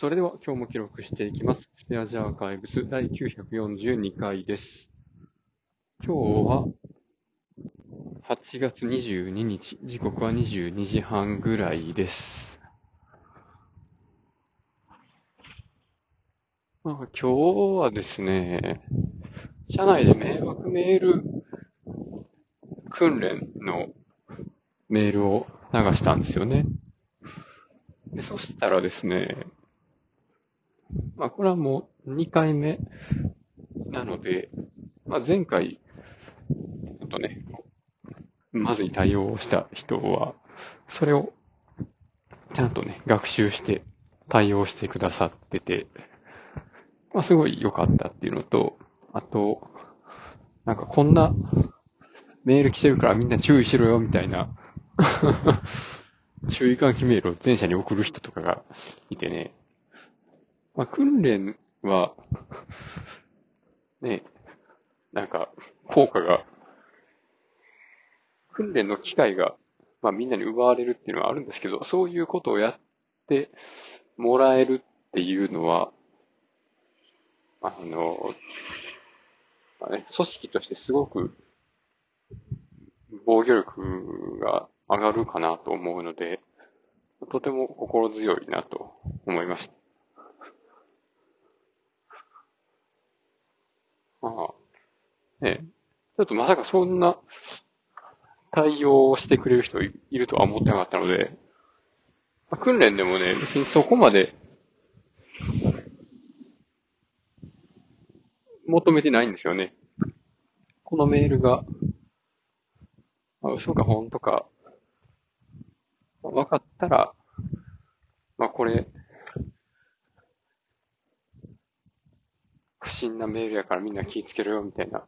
それでは今日も記録していきます。スペアジャーカイブス第942回です。今日は8月22日、時刻は22時半ぐらいです。まあ、今日はですね、社内で迷惑メール訓練のメールを流したんですよね。でそしたらですね、まあこれはもう2回目なので、まあ前回、えっとね、まずに対応した人は、それをちゃんとね、学習して対応してくださってて、まあすごい良かったっていうのと、あと、なんかこんなメール来てるからみんな注意しろよみたいな 注意喚起メールを全社に送る人とかがいてね、まあ、訓練は、ね、なんか、効果が、訓練の機会が、まあみんなに奪われるっていうのはあるんですけど、そういうことをやってもらえるっていうのは、あの、まあね、組織としてすごく防御力が上がるかなと思うので、とても心強いなと思いました。まあ、ね、ちょっとまさかそんな対応をしてくれる人いるとは思ってなかったので、まあ、訓練でもね、別にそこまで求めてないんですよね。このメールが、まあ、嘘か本当か分かったら、まあこれ、不審なメールやからみんな気ぃつけろよ、みたいな。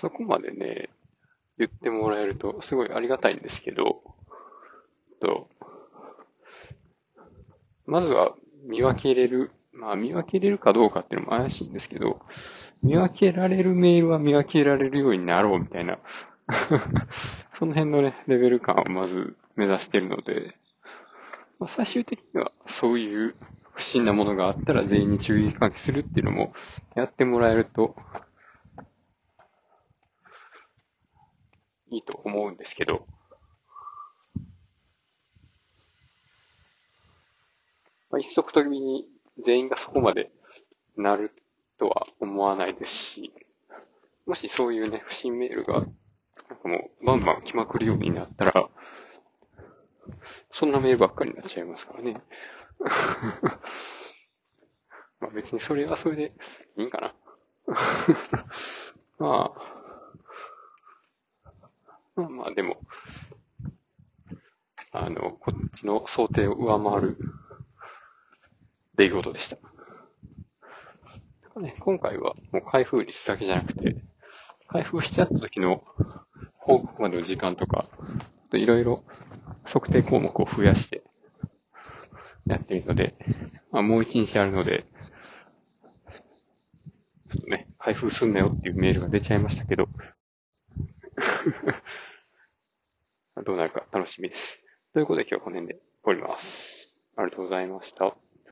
そこまでね、言ってもらえるとすごいありがたいんですけど、と、まずは見分けれる、まあ見分けれるかどうかっていうのも怪しいんですけど、見分けられるメールは見分けられるようになろうみたいな その辺のね、レベル感をまず目指してるので、まあ、最終的にはそういう不審なものがあったら全員に注意喚起するっていうのもやってもらえるといいと思うんですけど、まあ、一足飛びに全員がそこまでなるとは思わないですし、もしそういうね、不審メールが、なんかもう、バンバン来まくるようになったら、そんなメールばっかりになっちゃいますからね。まあ別にそれはそれでいいんかな。まあ、まあまあでも、あの、こっちの想定を上回る出来事でした。ね、今回はもう開封率だけじゃなくて、開封しちゃった時の報告までの時間とか、いろいろ測定項目を増やしてやっているので、まあ、もう一日あるので、ちょっとね、開封すんなよっていうメールが出ちゃいましたけど、どうなるか楽しみです。ということで今日はこの辺で終わります。ありがとうございました。